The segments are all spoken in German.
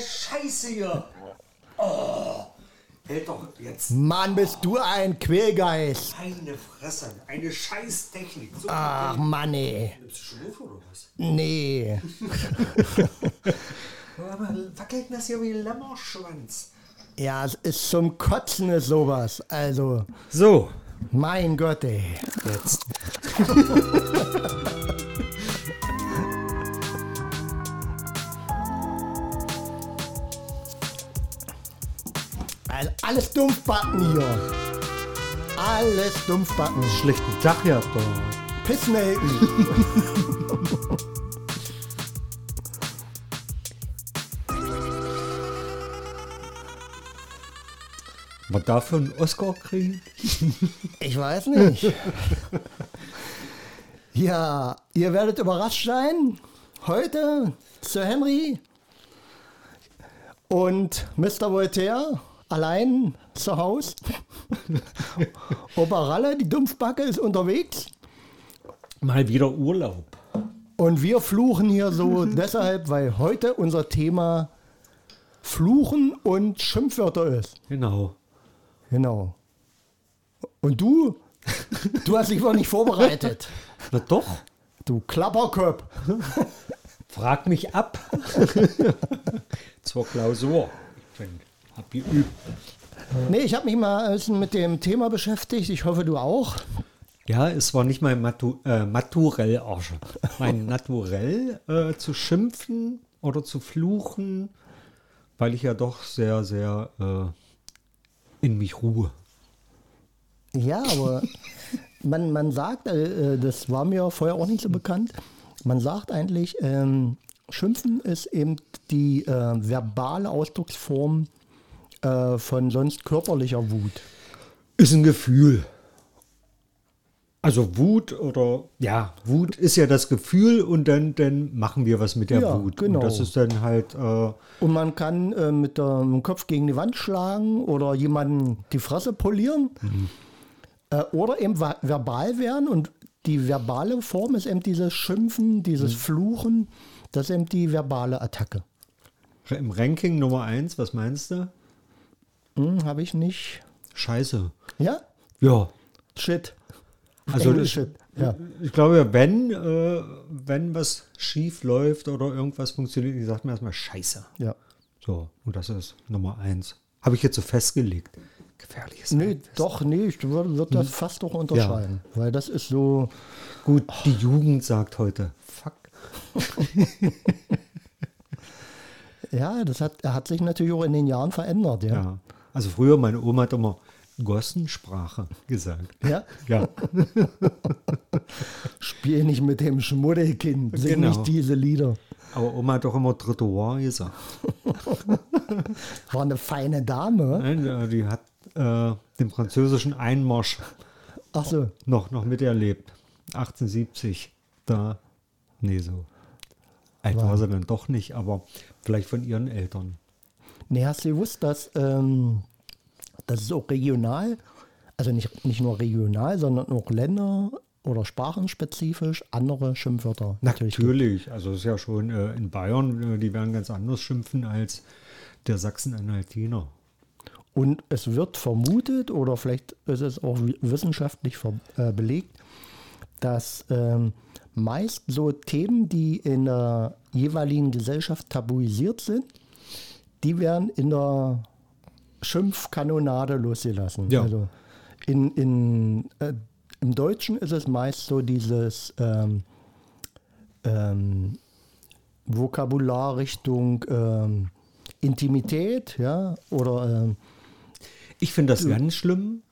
Scheiße hier. Oh, hält doch jetzt Mann, bist du ein Quälgeist. eine Fresse. Eine Scheißtechnik. So, Ach, Mann, ey. Nimmst du schon auf oder was? Nee. Aber wackelt das hier wie Lämmerschwanz. Ja, es ist zum Kotzen ist sowas. Also, So, mein Gott, ey. jetzt. Also, alles Dumpfbacken hier. Alles Dumpfbacken. Schlechten Tag gehabt, doch. Pissnelken. Man dafür einen Oscar kriegen? Ich weiß nicht. Ja, ihr werdet überrascht sein. Heute Sir Henry und Mr. Voltaire allein zu Hause. Opa Ralle, die Dumpfbacke, ist unterwegs. Mal wieder Urlaub. Und wir fluchen hier so deshalb, weil heute unser Thema Fluchen und Schimpfwörter ist. Genau. Genau. Und du? Du hast dich wohl nicht vorbereitet. Na doch. Du Klapperköp. Frag mich ab. Zur Klausur. Ich bin, hab geübt. Nee, ich habe mich mal ein bisschen mit dem Thema beschäftigt. Ich hoffe, du auch. Ja, es war nicht mein Matu äh, Maturell, Arsch. Mein Naturell äh, zu schimpfen oder zu fluchen, weil ich ja doch sehr, sehr äh, in mich ruhe. Ja, aber man, man sagt, äh, äh, das war mir vorher auch nicht so bekannt, man sagt eigentlich, ähm, Schimpfen ist eben die äh, verbale Ausdrucksform äh, von sonst körperlicher Wut. Ist ein Gefühl. Also Wut oder ja, Wut ist ja das Gefühl und dann, dann machen wir was mit der Ja, Wut. genau. Und das ist dann halt, äh, Und man kann äh, mit dem Kopf gegen die Wand schlagen oder jemanden die Fresse polieren äh, oder eben verbal werden. Und die verbale Form ist eben dieses Schimpfen, dieses Fluchen. Das ist eben die verbale Attacke. im Ranking Nummer eins, was meinst du? Hm, Habe ich nicht. Scheiße. Ja? Ja. Shit. Also ich, Shit. Ja. ich glaube ja, wenn, äh, wenn was schief läuft oder irgendwas funktioniert, ich sage mir erstmal Scheiße. ja. So, und das ist Nummer eins. Habe ich jetzt so festgelegt. Gefährliches Nee, doch, nee, ich würde würd das fast doch unterscheiden. Weil das ist so, Gut, die Jugend sagt heute, fuck. ja, das hat, hat sich natürlich auch in den Jahren verändert, ja. Ja. Also früher, meine Oma hat immer Gossensprache gesagt. Ja? Ja, Spiel nicht mit dem Schmuddelkind, sing Genau. nicht diese Lieder. aber Oma hat doch immer Trottoir gesagt. War eine feine Dame. Nein, die hat äh, den französischen Einmarsch so, noch, noch miterlebt. 1870, da, nee, so. Alt war sie dann doch nicht, aber vielleicht von ihren Eltern. Nee, hast du gewusst, dass ähm, das ist auch regional, also nicht, nicht nur regional, sondern auch Länder- oder sprachenspezifisch andere Schimpfwörter natürlich gibt. Natürlich, also es ist ja schon äh, in Bayern, äh, die werden ganz anders schimpfen als der Sachsen-Anhaltiner. Und es wird vermutet, oder vielleicht ist es auch wi- wissenschaftlich äh, belegt, dass ähm, meist so Themen, die in der jeweiligen Gesellschaft tabuisiert sind, die werden in der Schimpfkanonade losgelassen. Ja. Also in, in, äh, Im Deutschen ist es meist so dieses ähm, ähm, Vokabular Richtung ähm, Intimität, ja, oder ähm, Ich finde das ganz schlimm.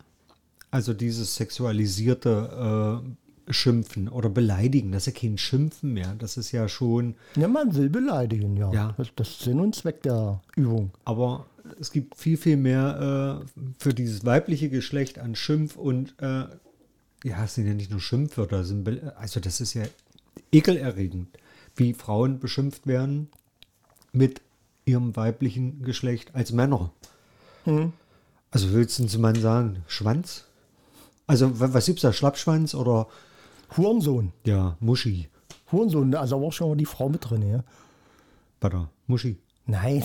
Also dieses sexualisierte äh, Schimpfen oder Beleidigen, das ist ja kein Schimpfen mehr. Das ist ja schon, Ja, man will beleidigen, ja. Ja. Das, das ist Sinn und Zweck der Übung. aber es gibt viel, viel mehr äh, für dieses weibliche Geschlecht an Schimpf und äh, ja, es sind ja nicht nur Schimpfwörter, es also das ist ja ekelerregend, wie Frauen beschimpft werden mit ihrem weiblichen Geschlecht als Männer. Also willst du zu Mann sagen, Schwanz? Also wa- was gibt's da, Schlappschwanz oder Hurensohn. ja, Muschi? Hurensohn, also auch schon mal die Frau mit drin, ja. Warte, Muschi. Nein.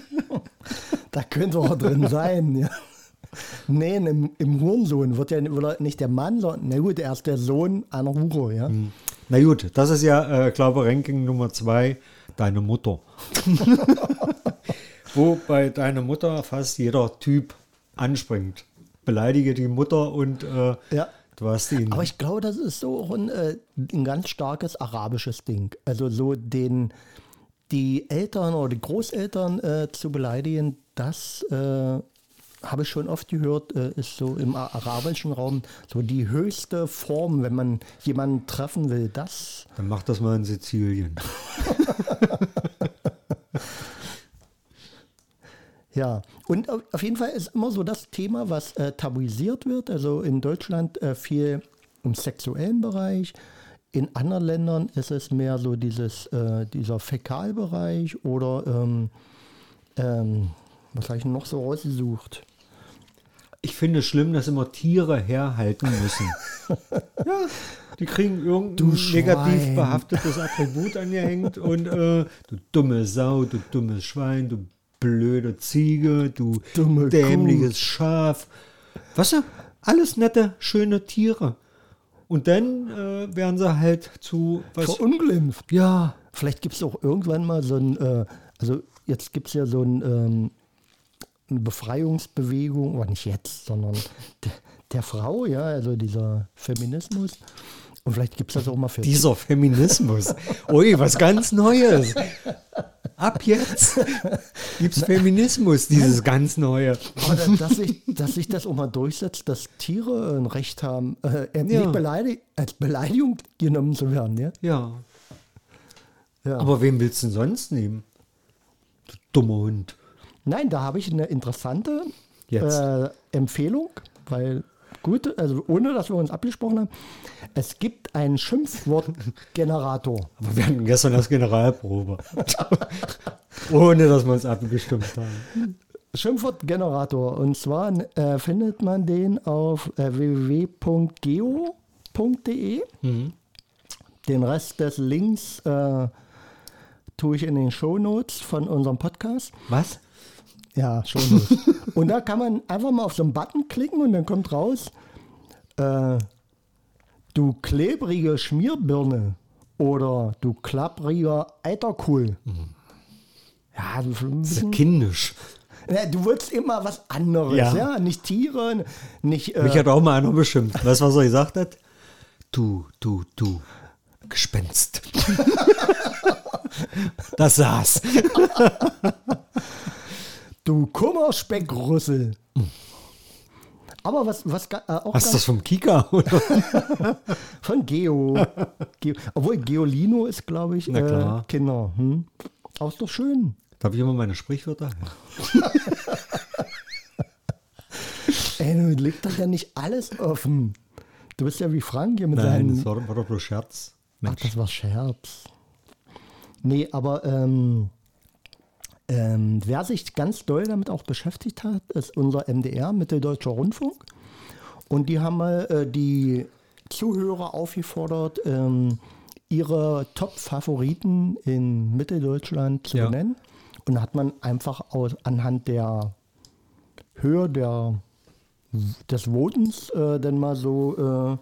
da könnte auch drin sein, ja. Nee, im, im Hurensohn wird ja nicht der Mann, sondern, na gut, er ist der Sohn einer Hure, ja. Na gut, das ist ja, äh, glaube Ranking Nummer zwei, deine Mutter. Wo bei deiner Mutter fast jeder Typ anspringt. Beleidige die Mutter und äh, Ja. Du hast ihn. Aber ich glaube, das ist so auch ein, äh, ein ganz starkes arabisches Ding. Also so den, die Eltern oder die Großeltern äh, zu beleidigen, das äh, habe ich schon oft gehört, äh, ist so im arabischen Raum so die höchste Form, wenn man jemanden treffen will. Das, Dann mach das mal in Sizilien. ja. Und auf jeden Fall ist immer so das Thema, was äh, tabuisiert wird. Also in Deutschland äh, viel im sexuellen Bereich. In anderen Ländern ist es mehr so dieses, äh, dieser Fäkalbereich oder ähm, ähm, was habe ich noch so rausgesucht? Ich finde es schlimm, dass immer Tiere herhalten müssen. ja, die kriegen irgendein negativ behaftetes Attribut angehängt und äh, du dumme Sau, du dummes Schwein, du blöde Ziege, du Dumme dämliches Schaf. Was? ja, Alles nette, schöne Tiere. Und dann äh, werden sie halt zu was. Verunglimpft. Ja, Vielleicht gibt es auch irgendwann mal so ein, äh, also jetzt gibt es ja so ein, ähm, eine Befreiungsbewegung, aber nicht jetzt, sondern der, der Frau, ja, also dieser Feminismus. Und vielleicht gibt es das auch mal für dieser Feminismus. Ui, was ganz Neues. Ab jetzt gibt's Feminismus, dieses ganz Neue. Aber dass, dass, sich, dass sich das auch mal durchsetzt, dass Tiere ein Recht haben, äh, äh, Ja. nicht beleidig, als Beleidigung genommen zu werden. Ja? Ja. Ja. Aber wen willst du denn sonst nehmen? Du dummer Hund. Nein, da habe ich eine interessante äh, Empfehlung, weil gut, also ohne dass wir uns abgesprochen haben, es gibt einen Schimpfwortgenerator. Aber wir hatten gestern das Generalprobe. Ohne dass wir uns abgestimmt haben. Schimpfwortgenerator. Und zwar äh, findet man den auf äh, www.geo.de. Den Rest des Links äh, tue ich in den Shownotes von unserem Podcast. Was? Ja, Shownotes. und da kann man einfach mal auf so einen Button klicken und dann kommt raus, äh, du klebrige Schmierbirne oder du klappriger Eiterkuhl. Ja, Das ist ja bisschen, kindisch. ja, du willst immer was anderes, ja, Ja. nicht Tiere, nicht äh, Mich hat auch mal einer beschimpft. Weißt du, was er gesagt hat? Du, du, du. Gespenst. das saß. du Kummersspeckrüssel. Aber was, was äh, auch Hast du ganz das vom Kika? Oder? von Geo. Geo. Obwohl Geolino ist, glaube ich, Na äh, klar. Kinder. Hm? Aber ist doch schön. Darf ich immer meine Sprichwörter? Ey, du legt doch ja nicht alles offen. Du bist ja wie Frank hier mit Nein, seinen. das war, war doch nur Scherz. Ach, das war Scherz. Nee, aber ähm, ähm, wer sich ganz doll damit auch beschäftigt hat, ist unser MDR, Mitteldeutscher Rundfunk. Und die haben mal äh, die Zuhörer aufgefordert, ähm, ihre Top-Favoriten in Mitteldeutschland zu Ja. benennen. Und da hat man einfach aus, anhand der Höhe der, des Votens äh, dann mal so äh,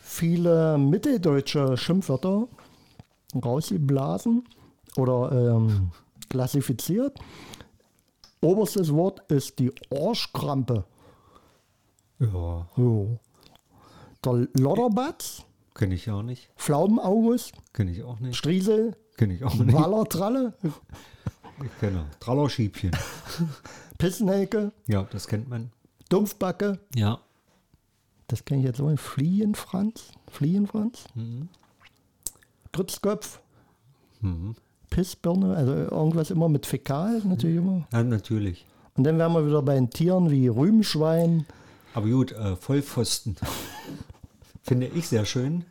viele mitteldeutsche Schimpfwörter rausgeblasen oder ähm, klassifiziert. Oberstes Wort ist die Arschkrampe. Ja, So. Der Lodderbatz, kenne ich auch nicht. Pflaumenaugust, Kenne ich auch nicht. Striesel, Kenne ich auch nicht. Wallertralle, Ich kenne Trallerschiebchen. Pissenhelke, Ja, das kennt man. Dumpfbacke, Ja. das kenne ich jetzt so, Fliegenfranz, Fliegenfranz, Grützkopf, Pissbirne, also irgendwas immer mit Fäkal natürlich immer. Ja, natürlich. Und dann wären wir wieder bei den Tieren wie Rübenschwein. Aber gut, äh, Vollpfosten. Finde ich sehr schön.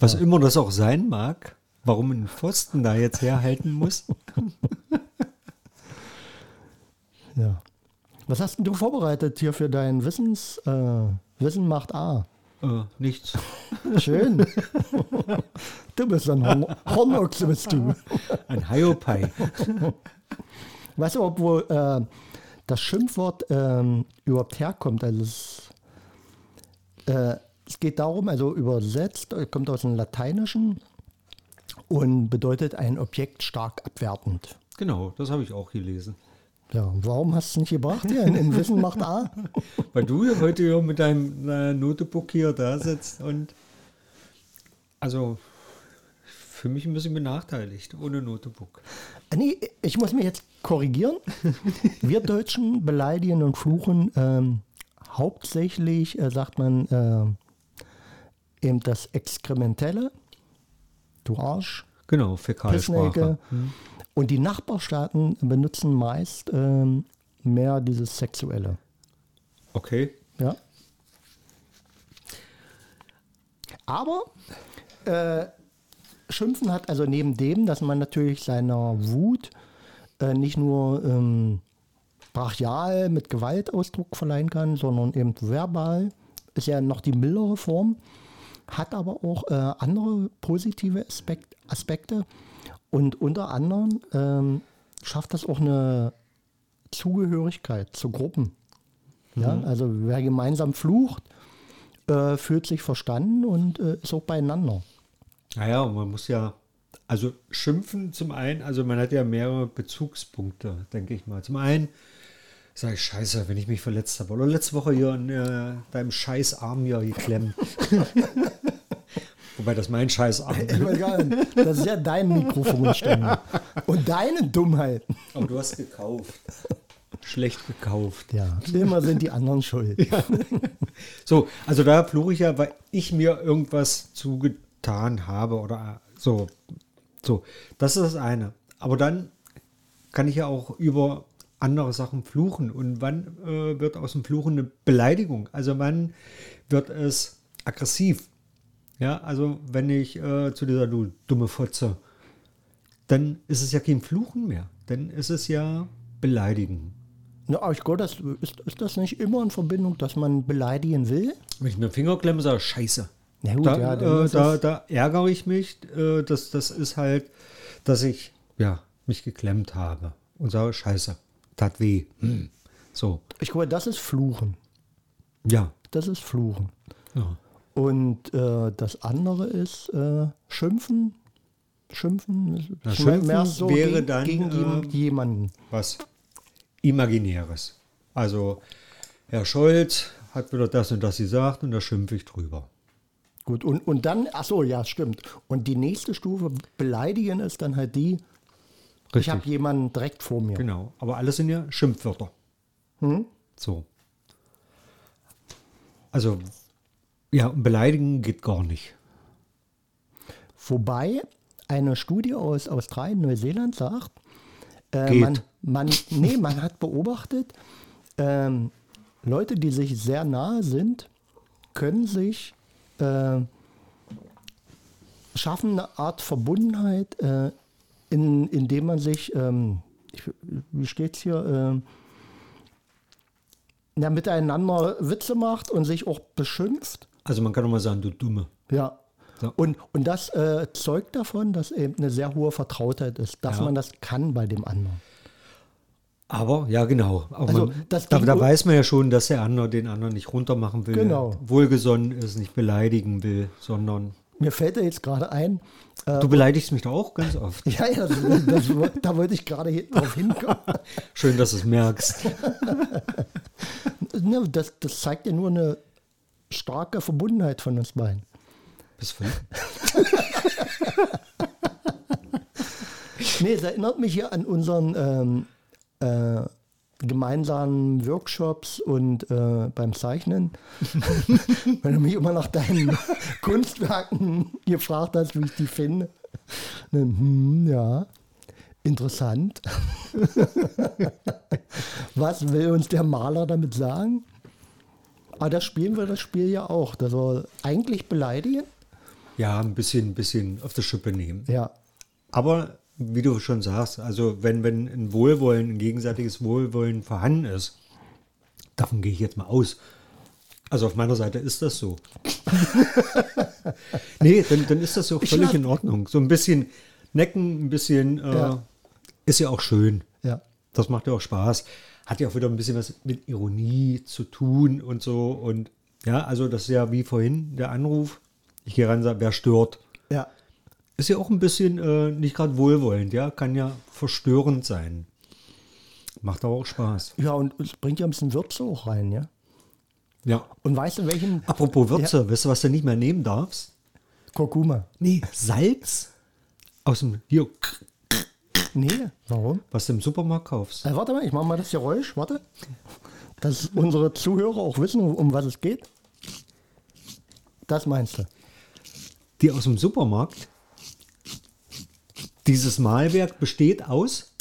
Was immer das auch sein mag, warum ein Pfosten da jetzt herhalten muss. Ja. Was hast denn du vorbereitet hier für dein Wissens, äh, Wissen macht A? Äh, nichts. Schön. du bist ein Horn Hornochse, bist du. Ein Hiopai. Weißt du, obwohl äh, das Schimpfwort ähm, überhaupt herkommt? Also es, äh, es geht darum, also übersetzt, äh, kommt aus dem Lateinischen und bedeutet ein Objekt stark abwertend. Genau, das habe ich auch gelesen. Ja, warum hast du es nicht gebracht hier? In, in Wissen macht A. Weil du ja heute hier mit deinem äh, Notebook hier da sitzt und also für mich ein bisschen benachteiligt, ohne Notebook. Äh, Nee, ich muss mich jetzt korrigieren. Wir Deutschen beleidigen und fluchen ähm, hauptsächlich, äh, sagt man, äh, eben das Exkrementelle, du Arsch, Genau, Fäkalsprache. Pissnelke. Und die Nachbarstaaten benutzen meist ähm, mehr dieses Sexuelle. Okay. Ja. Aber äh, Schimpfen hat also neben dem, dass man natürlich seiner Wut äh, nicht nur ähm, brachial mit Gewalt Ausdruck verleihen kann, sondern eben verbal, ist ja noch die mildere Form, hat aber auch äh, andere positive Aspekt, Aspekte und unter anderem ähm, schafft das auch eine Zugehörigkeit zu Gruppen. Ja, also wer gemeinsam flucht, äh, fühlt sich verstanden und äh, ist auch beieinander. Naja, und man muss ja, also schimpfen zum einen, also man hat ja mehrere Bezugspunkte, denke ich mal. Zum einen sage ich, scheiße, wenn ich mich verletzt habe. Oder letzte Woche hier in äh, deinem scheiß Arm hier geklemmt. Wobei das mein scheiß nicht, Das ist ja dein Mikrofonständer. Und deine Dummheit. Aber du hast gekauft. Schlecht gekauft. Ja, immer sind die anderen schuld. So, also da fluche ich ja, weil ich mir irgendwas zugetan habe oder so. So, das ist das eine. Aber dann kann ich ja auch über andere Sachen fluchen. Und wann äh, wird aus dem Fluchen eine Beleidigung? Also wann wird es aggressiv? Ja, also wenn ich äh, zu dieser du dumme Fotze, dann ist es ja kein Fluchen mehr. Dann ist es ja Beleidigen. Na, aber ich glaube, das, ist, ist das nicht immer in Verbindung, dass man beleidigen will? Wenn ich mir den Finger klemme, sage ich Scheiße. Na gut, Da, ja, äh, da, da ärgere ich mich. Äh, das, das ist halt, dass ich ja, mich geklemmt habe und sage, scheiße, tat weh. Hm. So, ich glaube, das ist Fluchen. ja. Das ist Fluchen. ja. Und äh, das andere ist äh, Schimpfen. Schimpfen, Schimpfen mehr so wäre gegen, dann, gegen äh, jemanden. Was Imaginäres. Also, Herr Scholz hat wieder das und das gesagt und da schimpfe ich drüber. Gut, und, und dann, ach so, ja, stimmt. Und die nächste Stufe, beleidigen, ist dann halt die, ich Richtig. habe jemanden direkt vor mir. Genau. Aber alles sind ja Schimpfwörter. So. Also, ja, beleidigen geht gar nicht. Wobei eine Studie aus Australien, Neuseeland sagt, äh, man, man, nee, man hat beobachtet, ähm, Leute, die sich sehr nahe sind, können sich äh, schaffen eine Art Verbundenheit, äh, in, indem man sich, ähm, ich, wie steht's hier, ähm, ja, miteinander Witze macht und sich auch beschimpft. Also, man kann doch mal sagen, du Dumme. Ja. So. Und, und das äh, zeugt davon, dass eben eine sehr hohe Vertrautheit ist, dass Ja. man das kann bei dem anderen. Aber, ja, genau. Aber Also, man, da, da weiß man ja schon, dass der andere den anderen nicht runtermachen will. Genau. Wohlgesonnen ist, nicht beleidigen will, sondern. Mir fällt da jetzt gerade ein, äh, Du beleidigst mich auch ganz oft. ja, ja, das, das, da wollte ich gerade drauf hinkommen. Schön, dass du es merkst. Ne, das, das zeigt ja nur eine starke Verbundenheit von uns beiden. Bis von, Nee, es erinnert mich hier an unseren ähm, äh, gemeinsamen Workshops und äh, beim Zeichnen. Wenn du mich immer nach deinen Kunstwerken gefragt hast, wie ich die finde. Dann, hm, ja, interessant. Was will uns der Maler damit sagen? Aber da spielen wir das Spiel ja auch. Das soll eigentlich beleidigen. ja, ein bisschen, ein bisschen auf die Schippe nehmen. Ja, Aber wie du schon sagst, also wenn, wenn ein Wohlwollen, ein gegenseitiges Wohlwollen vorhanden ist, davon gehe ich jetzt mal aus. Also auf meiner Seite ist das so. nee, dann, dann ist das so Ich völlig in Ordnung. So ein bisschen necken, ein bisschen, äh, Ja. ist ja auch schön. Ja. Das macht ja auch Spaß. Hat ja auch wieder ein bisschen was mit Ironie zu tun und so. Und ja, also das ist ja wie vorhin der Anruf. Ich gehe ran und sage, wer stört? Ja. Ist ja auch ein bisschen äh, nicht gerade wohlwollend, ja. Kann ja verstörend sein. Macht aber auch Spaß. Ja, und es bringt ja ein bisschen Würze auch rein, ja. Ja. Und weißt du, welchen Apropos Würze, weißt du, was du nicht mehr nehmen darfst? Kurkuma? Nee, Salz aus dem, hier, Nee, warum? was du im Supermarkt kaufst. Äh, warte mal, ich mache mal das Geräusch, warte. Dass unsere Zuhörer auch wissen, um was es geht. Das meinst du? Die aus dem Supermarkt. Dieses Malwerk besteht aus,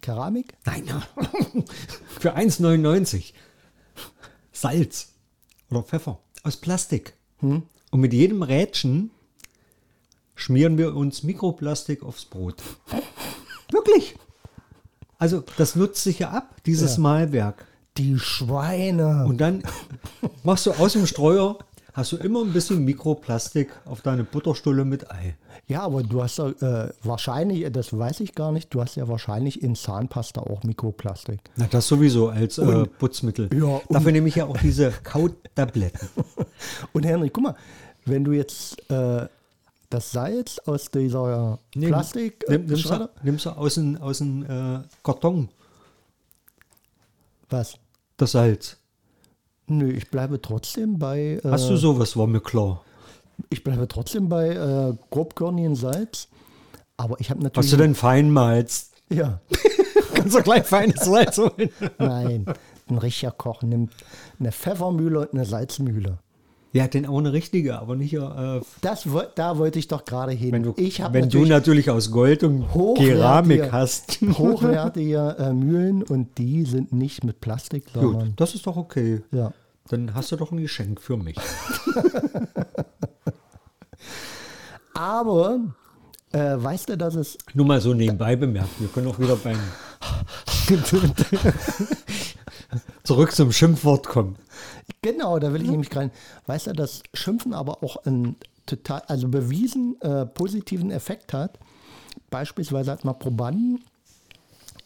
Keramik? nein, für 1,99 Salz oder Pfeffer aus Plastik. Und mit jedem Rädchen schmieren wir uns Mikroplastik aufs Brot. Wirklich. Also das nutzt sich ja ab, dieses Ja. Malwerk. Die Schweine. Und dann machst du aus dem Streuer, hast du immer ein bisschen Mikroplastik auf deine Butterstulle mit Ei. ja, aber du hast ja äh, wahrscheinlich, das weiß ich gar nicht, du hast ja wahrscheinlich in Zahnpasta auch Mikroplastik. Na, das sowieso als äh, Putzmittel. Ja, und- Dafür nehme ich ja auch diese Kautabletten. Und Henrik, guck mal, wenn du jetzt äh, das Salz aus dieser Plastik äh, Nimm, nimmst, du, nimmst du aus dem, aus dem äh, Karton was? das Salz. Nö, ich bleibe trotzdem bei. Äh, Hast du sowas, war mir klar. Ich bleibe trotzdem bei äh, grobkörnigen Salz. Aber ich habe natürlich. Hast du denn Feinmalz? Ja, Kannst du gleich feines Salz holen? nein. Ein richtiger Koch nimmt eine Pfeffermühle und eine Salzmühle. Ja, denn auch eine richtige, aber nicht äh, Das, da wollte ich doch gerade hin. wenn du, ich wenn du natürlich natürlich aus Gold und Keramik hast. hochwertige äh, Mühlen und die sind nicht mit Plastik, sondern Gut, das ist doch okay. ja. Dann hast du doch ein Geschenk für mich. Aber äh, weißt du, dass es Nur mal so nebenbei bemerkt. Wir können auch wieder beim zurück zum Schimpfwort kommen. Genau, da will ich nämlich rein. Weißt du, dass Schimpfen aber auch einen total, also bewiesen äh, positiven Effekt hat. Beispielsweise hat man Probanden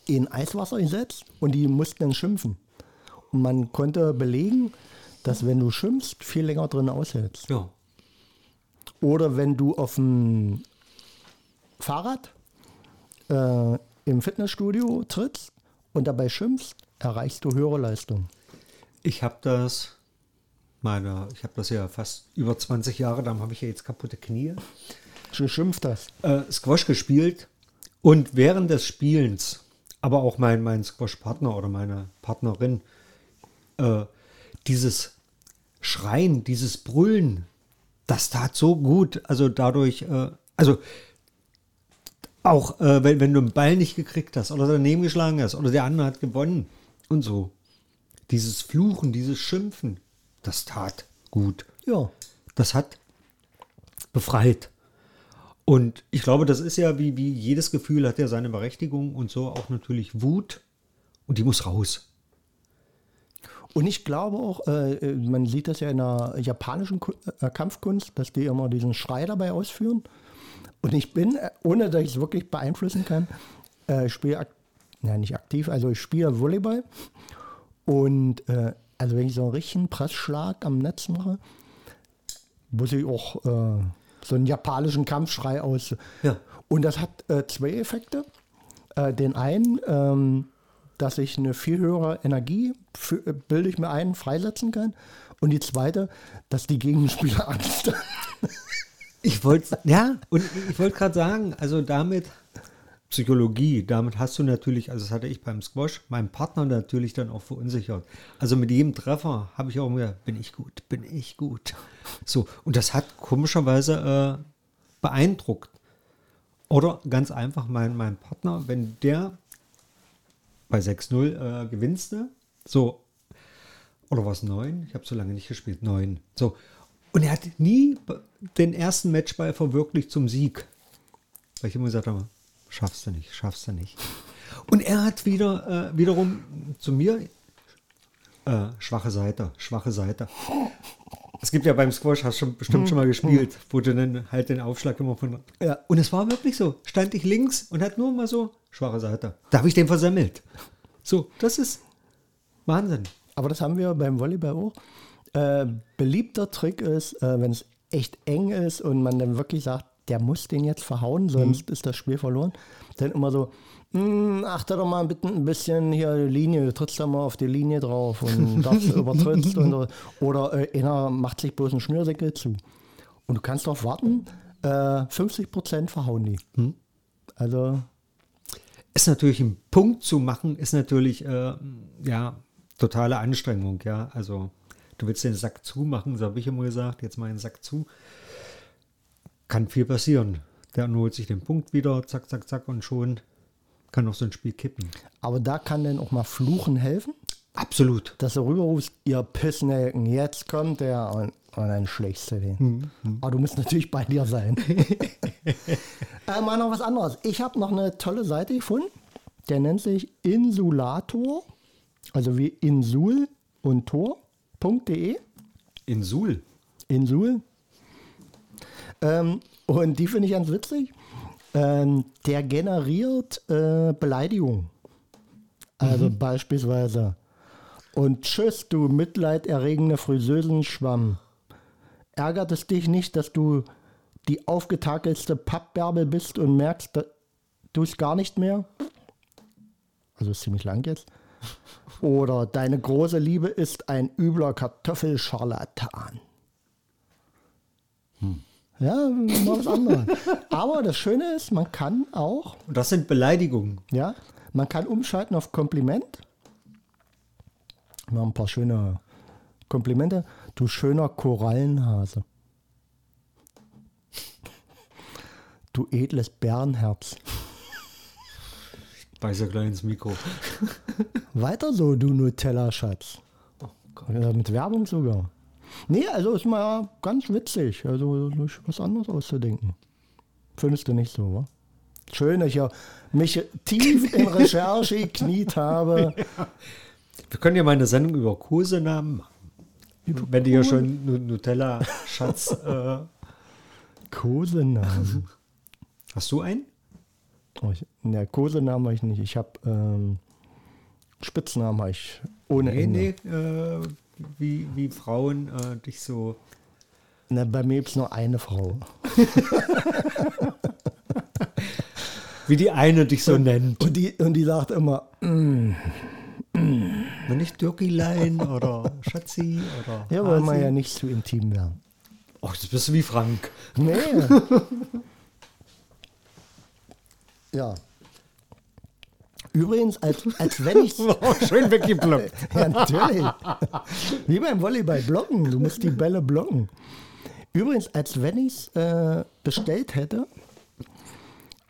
in Eiswasser gesetzt und die mussten dann schimpfen. Und man konnte belegen, dass wenn du schimpfst, viel länger drin aushältst. Ja. Oder wenn du auf dem Fahrrad äh, im Fitnessstudio trittst und dabei schimpfst, erreichst du höhere Leistung. Ich habe das, meine, ich habe das ja fast über 20 Jahre, darum habe ich ja jetzt kaputte Knie, Du schimpft das. äh, Squash gespielt und während des Spielens, aber auch mein, mein Squash-Partner oder meine Partnerin, äh, dieses Schreien, dieses Brüllen, das tat so gut. Also dadurch, äh, also auch äh, wenn, wenn du einen Ball nicht gekriegt hast oder daneben geschlagen hast oder der andere hat gewonnen und so. Dieses Fluchen, dieses Schimpfen, das tat gut. Ja. Das hat befreit. Und ich glaube, das ist ja wie, wie jedes Gefühl hat ja seine Berechtigung und so auch natürlich Wut und die muss raus. Und ich glaube auch, äh, man sieht das ja in der japanischen Ku- äh, Kampfkunst, dass die immer diesen Schrei dabei ausführen. Und ich bin, äh, ohne dass ich es wirklich beeinflussen kann, äh, spiele, ja, nicht aktiv, also ich spiele Volleyball. Und äh, also wenn ich so einen richtigen Pressschlag am Netz mache, muss ich auch äh, so einen japanischen Kampfschrei aus. Ja. Und das hat äh, zwei Effekte. Äh, den einen, ähm, dass ich eine viel höhere Energie, für, äh, bilde ich mir ein, freisetzen kann. Und die zweite, dass die Gegenspieler Angst haben. Ich wollte, ja, und ich wollte gerade sagen, also damit Psychologie, damit hast du natürlich, also das hatte ich beim Squash, meinen Partner natürlich dann auch verunsichert. Also mit jedem Treffer habe ich auch immer, bin ich gut, bin ich gut. So, und das hat komischerweise äh, beeindruckt. Oder ganz einfach mein, mein Partner, wenn der bei 6-0 äh, gewinnst, ne? so, oder was, 9? Ich habe so lange nicht gespielt, 9. So, und er hat nie den ersten Matchball verwirklicht zum Sieg. Weil ich immer gesagt habe, schaffst du nicht, schaffst du nicht. Und er hat wieder, äh, wiederum zu mir, äh, schwache Seite, schwache Seite. Es gibt ja beim Squash, hast du bestimmt schon mal gespielt, wo du dann halt den Aufschlag immer von. Ja. Und es war wirklich so. Stand ich links und hat nur mal so schwache Seite. Da habe ich den versemmelt. So, das ist Wahnsinn. Aber das haben wir beim Volleyball auch. Äh, beliebter Trick ist, äh, wenn es echt eng ist und man dann wirklich sagt, der muss den jetzt verhauen, sonst ist das Spiel verloren. Dann immer so, "Hm, achte doch mal bitte ein bisschen hier die Linie, du trittst da mal auf die Linie drauf und das übertrittst. Und, oder äh, einer macht sich bloß einen Schnürsenkel zu. Und du kannst darauf warten, äh, 50% verhauen die. Also, Ist natürlich ein Punkt zu machen, ist natürlich, äh, ja, totale Anstrengung, ja. Also, du willst den Sack zumachen, so habe ich immer gesagt, jetzt mal den Sack zu. Kann viel passieren. Der holt sich den Punkt wieder, zack, zack, zack, und schon kann auch so ein Spiel kippen. aber da kann dann auch mal Fluchen helfen. Absolut. dass du rüberrufst, ihr Pissnelken, jetzt kommt der und, und dann schlägst du den. Aber du musst natürlich bei dir sein. äh, mal noch was anderes. Ich habe noch eine tolle Seite gefunden. Der nennt sich Insulator, also wie Insul und Tor.de. In Suhl. Insul. Ähm, und die finde ich ganz witzig. Ähm, der generiert äh, Beleidigungen. Also beispielsweise. Und tschüss, du mitleiderregende Friseusenschwamm. Ärgert es dich nicht, dass du die aufgetakelste Pappbärbel bist und merkst, dass du es gar nicht mehr? Also ist ziemlich lang jetzt. Oder deine große Liebe ist ein übler Kartoffelscharlatan. Ja, mal was anderes. Aber das Schöne ist, man kann auch, Und das sind Beleidigungen. ja, man kann umschalten auf Kompliment. Wir haben ein paar schöne Komplimente. Du schöner Korallenhase. Du edles Bärenherz. Beiß ja gleich ins Mikro. Weiter so, du Nutella-Schatz. Oh mit Werbung sogar. Nee, also ist mal ganz witzig. Also durch was anderes auszudenken. Findest du nicht so, wa? Schön, dass ich ja mich tief in Recherche gekniet habe. Wir können ja mal eine Sendung über Kosenamen machen. Wenn du ja schon Nu- Nutella-Schatz. äh, Kosenamen. hast du einen? Oh, ich, ne, Kosenamen habe ich nicht. Ich habe ähm, Spitznamen habe ich ohne Nee, Ende. nee. Äh, wie, wie Frauen äh, dich so. Ne, bei mir gibt es nur eine Frau. Wie die eine dich so nennt. Und die, und die sagt immer, Wenn nicht Dirkilein oder Schatzi oder. ja, weil man Hasi. ja nicht zu intim werden. Oh, das bist du wie Frank. Nee. ja. Übrigens, als, als wenn ich Oh, schön weggeblockt. Ja, natürlich. Wie beim Volleyball blocken. Du musst die Bälle blocken. Übrigens, als wenn ich es äh, bestellt hätte,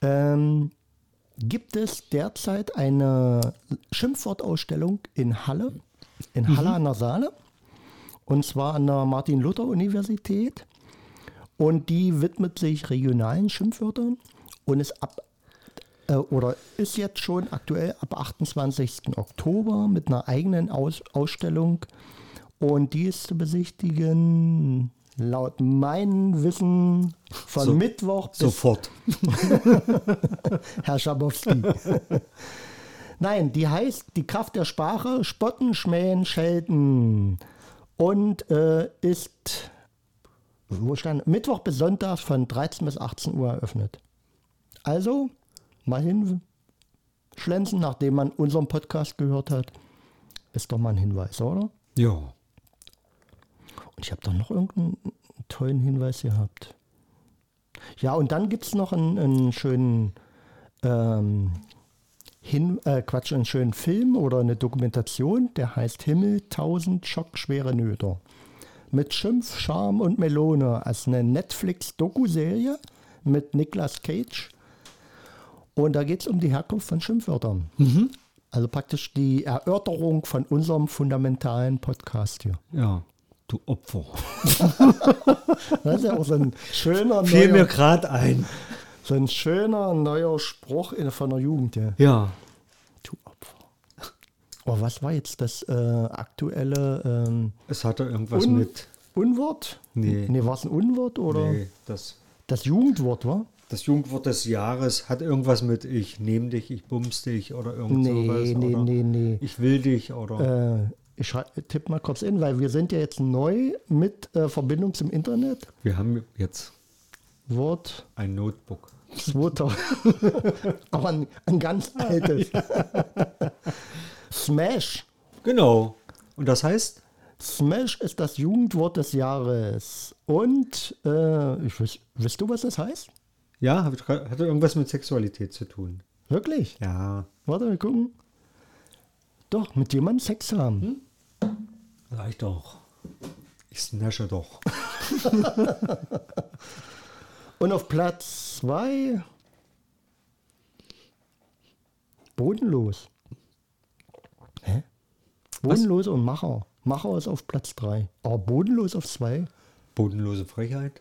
ähm, gibt es derzeit eine Schimpfwortausstellung in Halle, in Halle an der Saale. Und zwar an der Martin-Luther-Universität. Und die widmet sich regionalen Schimpfwörtern und ist ab äh, oder ist jetzt schon aktuell ab 28. Oktober mit einer eigenen Aus Ausstellung und die ist zu besichtigen laut meinem Wissen von So- Mittwoch bis Sofort. Herr Schabowski. Nein, die heißt Die Kraft der Sprache, Spotten, Schmähen, Schelten und äh, ist wo stand, Mittwoch bis Sonntag von 13 bis 18 Uhr eröffnet. Also mal hin schlenzen, nachdem man unseren Podcast gehört hat. Ist doch mal ein Hinweis, oder? Ja. Und ich habe doch noch irgendeinen tollen Hinweis gehabt. Ja, und dann gibt es noch einen, einen schönen ähm, Hin, äh, Quatsch, einen schönen Film oder eine Dokumentation, der heißt Himmel, tausend schockschwere Nöter. Mit Schimpf, Charme und Melone. als eine Netflix-Doku-Serie mit Nicolas Cage. Und da geht es um die Herkunft von Schimpfwörtern. Also praktisch die Erörterung von unserem fundamentalen Podcast hier. Ja. Du Opfer. Das ist ja auch so ein schöner Fiel mir neuer, gerade ein. so ein schöner neuer Spruch in, von der Jugend. Ja. Ja. Du Opfer. Oh, was war jetzt das äh, aktuelle? Ähm, Es hatte irgendwas Un- mit. Unwort? Nee. Nee, war es ein Unwort oder Nee, das, das Jugendwort, war? Das Jugendwort des Jahres hat irgendwas mit ich nehme dich, ich bums dich oder irgend Nee, sowas. nee, nee, nee. Ich will dich oder. Äh, ich schrei- tipp mal kurz in, weil wir sind ja jetzt neu mit äh, Verbindung zum Internet. Wir haben jetzt Wort ein Notebook. 2000. Aber ein, ein ganz altes. Smash. Genau. Und das heißt? Smash ist das Jugendwort des Jahres. Und äh, ich weiß, weißt du, was das heißt? Ja, hat hat irgendwas mit Sexualität zu tun. Wirklich? Ja. Warte, wir gucken. Doch, mit jemandem Sex haben. Reicht doch. Ich snasche doch. Und auf Platz 2 Bodenlos. Hä? Bodenlos und Macher. Macher ist auf Platz 3. Aber Bodenlos auf 2? Bodenlose Frechheit?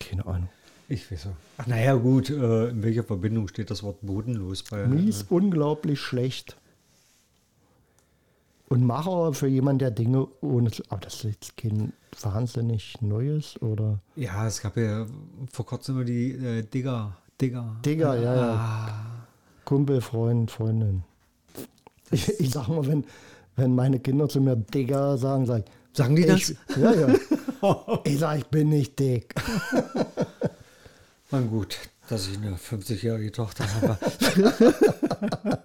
Keine Ahnung. Ich weiß so. Ach, naja, gut. Äh, in welcher Verbindung steht das Wort bodenlos bei? Mies, unglaublich schlecht. Und Macher für jemanden, der Dinge ohne zu. Aber das ist jetzt kein wahnsinnig Neues oder. Ja, es gab ja vor kurzem immer die äh, Digger. Digger. Digger, ja, ja. Ah, Kumpel, Freund, Freundin. Ich, ich sag mal, wenn, wenn meine Kinder zu mir Digger sagen, sag ich. Sagen die das? Ich, ja, ja. Ich sag, ich bin nicht dick. Na gut, dass ich eine 50-jährige Tochter habe.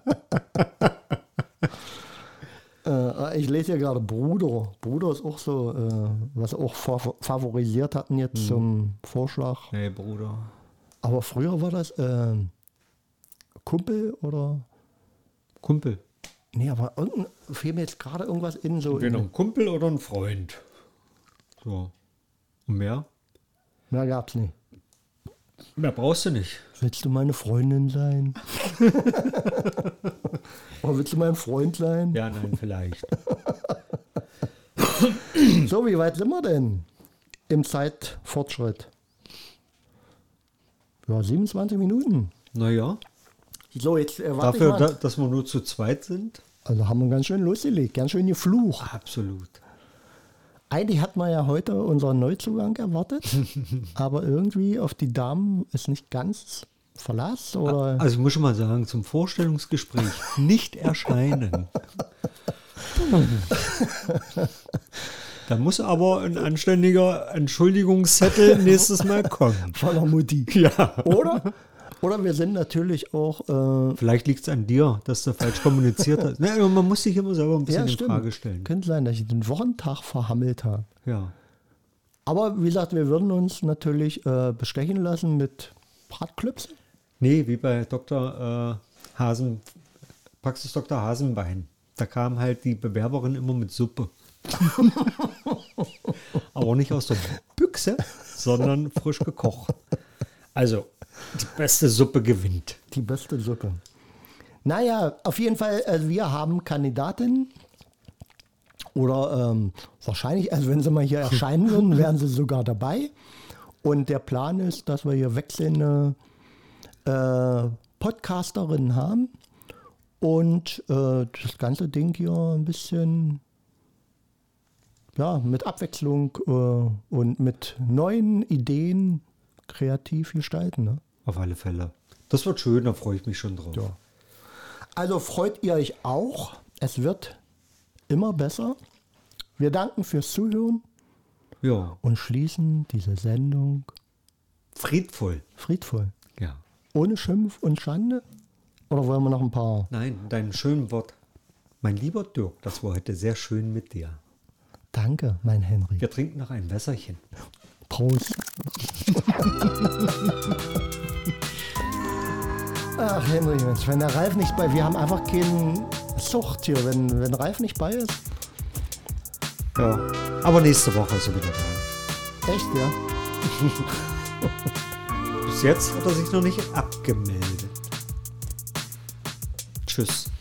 Äh, ich lese ja gerade Bruder. Bruder ist auch so, äh, was auch fa favorisiert hatten jetzt zum Vorschlag. nee, Bruder. Aber früher war das äh, Kumpel oder. Kumpel. Nee, aber irgendein, fehlt mir jetzt gerade irgendwas in so. Entweder In, ein Kumpel oder ein Freund. So. Und mehr? mehr gab's nicht. Mehr brauchst du nicht. Willst du meine Freundin sein? oder willst du mein Freund sein? Ja, nein, vielleicht. So, wie weit sind wir denn im Zeitfortschritt? Ja, 27 Minuten. naja, So, jetzt äh, dafür, da, dass wir nur zu zweit sind. Also haben wir ganz schön losgelegt, ganz schön geflucht. Absolut. Eigentlich hat man ja heute unseren Neuzugang erwartet, aber irgendwie auf die Damen ist nicht ganz Verlass oder Also ich muss schon mal sagen, zum Vorstellungsgespräch nicht erscheinen. Da muss aber ein anständiger Entschuldigungszettel nächstes Mal kommen. von der Mutti. Ja. Oder? Oder wir sind natürlich auch, äh, Vielleicht liegt es an dir, dass du falsch kommuniziert hast. Na, man muss sich immer selber ein bisschen ja, in. Frage stellen. Könnte sein, dass ich den Wochentag verhammelt habe. Ja. Aber wie gesagt, wir würden uns natürlich äh, bestechen lassen mit Bratklöpsen. Nee, wie bei Dr. Äh, Hasen, Praxis Dr. Hasenbein. Da kam halt die Bewerberin immer mit Suppe. Aber nicht aus der Büchse, sondern frisch gekocht. Also, die beste Suppe gewinnt. Die beste Suppe. Naja, auf jeden Fall, also wir haben Kandidatinnen. Oder ähm, wahrscheinlich, also wenn sie mal hier erscheinen würden, wären sie sogar dabei. Und der Plan ist, dass wir hier wechselnde äh, Podcasterinnen haben und äh, das ganze Ding hier ein bisschen ja, mit Abwechslung äh, und mit neuen Ideen kreativ gestalten. Ne? Auf alle Fälle. Das wird schön, da freue ich mich schon drauf. Ja. Also freut ihr euch auch. Es wird immer besser. Wir danken fürs Zuhören Ja, und schließen diese Sendung friedvoll. friedvoll. Ja. Ohne Schimpf und Schande? Oder wollen wir noch ein paar? Nein, dein schönen Wort. Mein lieber Dirk, das war heute sehr schön mit dir. Danke, mein Henry. Wir trinken noch ein Wässerchen. Prost. Ach, Henry, Mensch, wenn der Ralf nicht bei, wir haben einfach keine Sucht hier, wenn, wenn Ralf nicht bei ist. Ja. Aber nächste Woche ist er wieder da. Echt, ja? Bis jetzt hat er sich noch nicht abgemeldet. Tschüss.